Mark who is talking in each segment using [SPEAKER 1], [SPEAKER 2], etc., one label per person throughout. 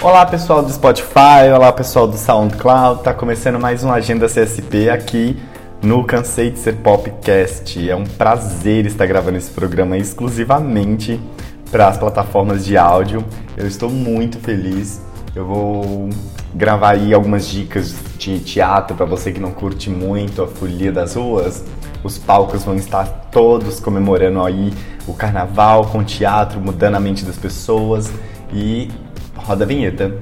[SPEAKER 1] Olá pessoal do Spotify, olá pessoal do SoundCloud, tá começando mais um Agenda CSP aqui no Cansei de Ser Popcast. É um prazer estar gravando esse programa exclusivamente para as plataformas de áudio. Eu estou muito feliz. Eu vou gravar aí algumas dicas de teatro para você que não curte muito a folia das ruas. Os palcos vão estar todos comemorando aí o carnaval com teatro, mudando a mente das pessoas e roda a vinheta.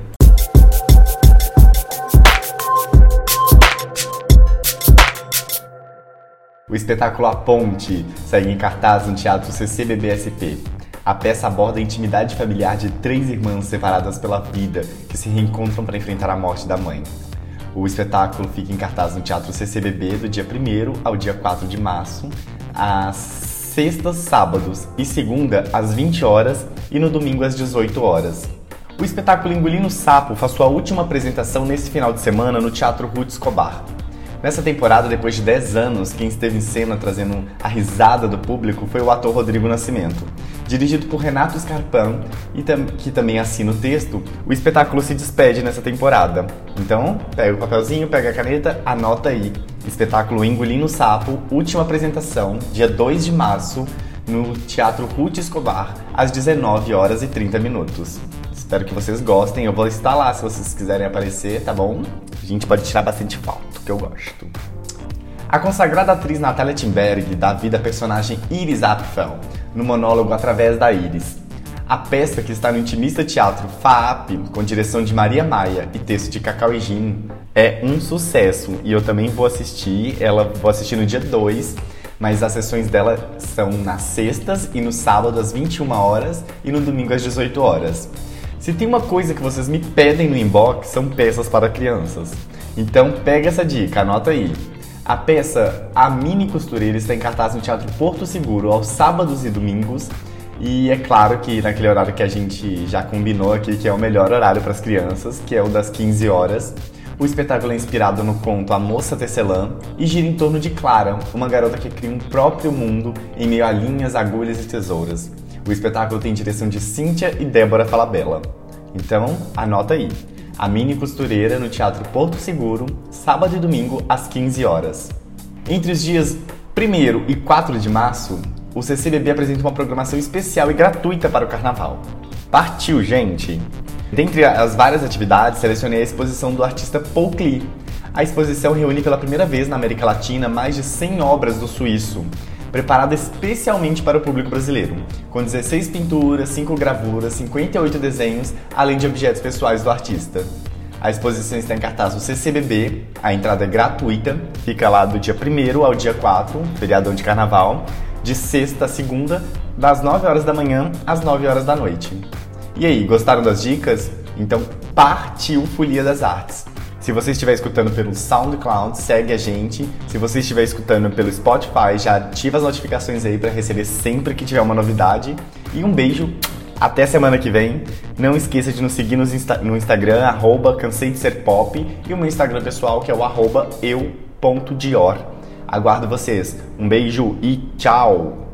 [SPEAKER 1] O espetáculo A Ponte segue em cartaz no Teatro CCBBSP. A peça aborda a intimidade familiar de três irmãs separadas pela vida que se reencontram para enfrentar a morte da mãe. O espetáculo fica em cartaz no Teatro CCBB do dia 1 ao dia 4 de março, às sextas, sábados e segunda às 20 horas e no domingo às 18 horas. O espetáculo Engolindo Sapo faz sua última apresentação nesse final de semana no Teatro Ruth Escobar. Nessa temporada, depois de 10 anos, quem esteve em cena trazendo a risada do público foi o ator Rodrigo Nascimento. Dirigido por Renato Scarpan, e que também assina o texto, o espetáculo se despede nessa temporada. Então, pega o papelzinho, pega a caneta, anota aí. Espetáculo Engolindo Sapo, última apresentação, dia 2 de março, no Teatro Ruth Escobar, às 19 horas e 30 minutos. Espero que vocês gostem. Eu vou estar lá se vocês quiserem aparecer, tá bom? A gente pode tirar bastante foto, que eu gosto. A consagrada atriz Natalia Timberg dá vida à personagem Iris Apfel no monólogo Através da Iris. A peça, que está no Intimista Teatro FAAP, com direção de Maria Maia e texto de Cacau e Gin, é um sucesso e eu também vou assistir. Ela vou assistir no dia 2, mas as sessões dela são nas sextas e no sábado às 21 horas e no domingo às 18 horas. Se tem uma coisa que vocês me pedem no inbox, são peças para crianças. Então pega essa dica, anota aí. A peça A Mini Costureira está em cartaz no Teatro Porto Seguro aos sábados e domingos. E é claro que naquele horário que a gente já combinou aqui, que é o melhor horário para as crianças, que é o das 15 horas. O espetáculo é inspirado no conto A Moça Tecelã e gira em torno de Clara, uma garota que cria um próprio mundo em meio a linhas, agulhas e tesouras. O espetáculo tem direção de Cíntia e Débora Falabella. Então, anota aí. A Mini Costureira no Teatro Porto Seguro, sábado e domingo às 15 horas. Entre os dias 1 e 4 de março, o CCBB apresenta uma programação especial e gratuita para o carnaval. Partiu, gente! Dentre as várias atividades, selecionei a exposição do artista Paul Klee. A exposição reúne pela primeira vez na América Latina mais de 100 obras do suíço, preparada especialmente para o público brasileiro, com 16 pinturas, 5 gravuras, 58 desenhos, além de objetos pessoais do artista. A exposição está em cartaz no CCBB, a entrada é gratuita, fica lá do dia 1 ao dia 4, feriadão de carnaval, de sexta a segunda, das 9 horas da manhã às 9 horas da noite. E aí, gostaram das dicas? Então partiu Folia das Artes! Se você estiver escutando pelo SoundCloud, segue a gente. Se você estiver escutando pelo Spotify, já ativa as notificações aí para receber sempre que tiver uma novidade. E um beijo, até semana que vem. Não esqueça de nos seguir no, Insta no Instagram, arroba cansei de ser pop, e o meu Instagram pessoal que é o arroba eu.dior. Aguardo vocês. Um beijo e tchau!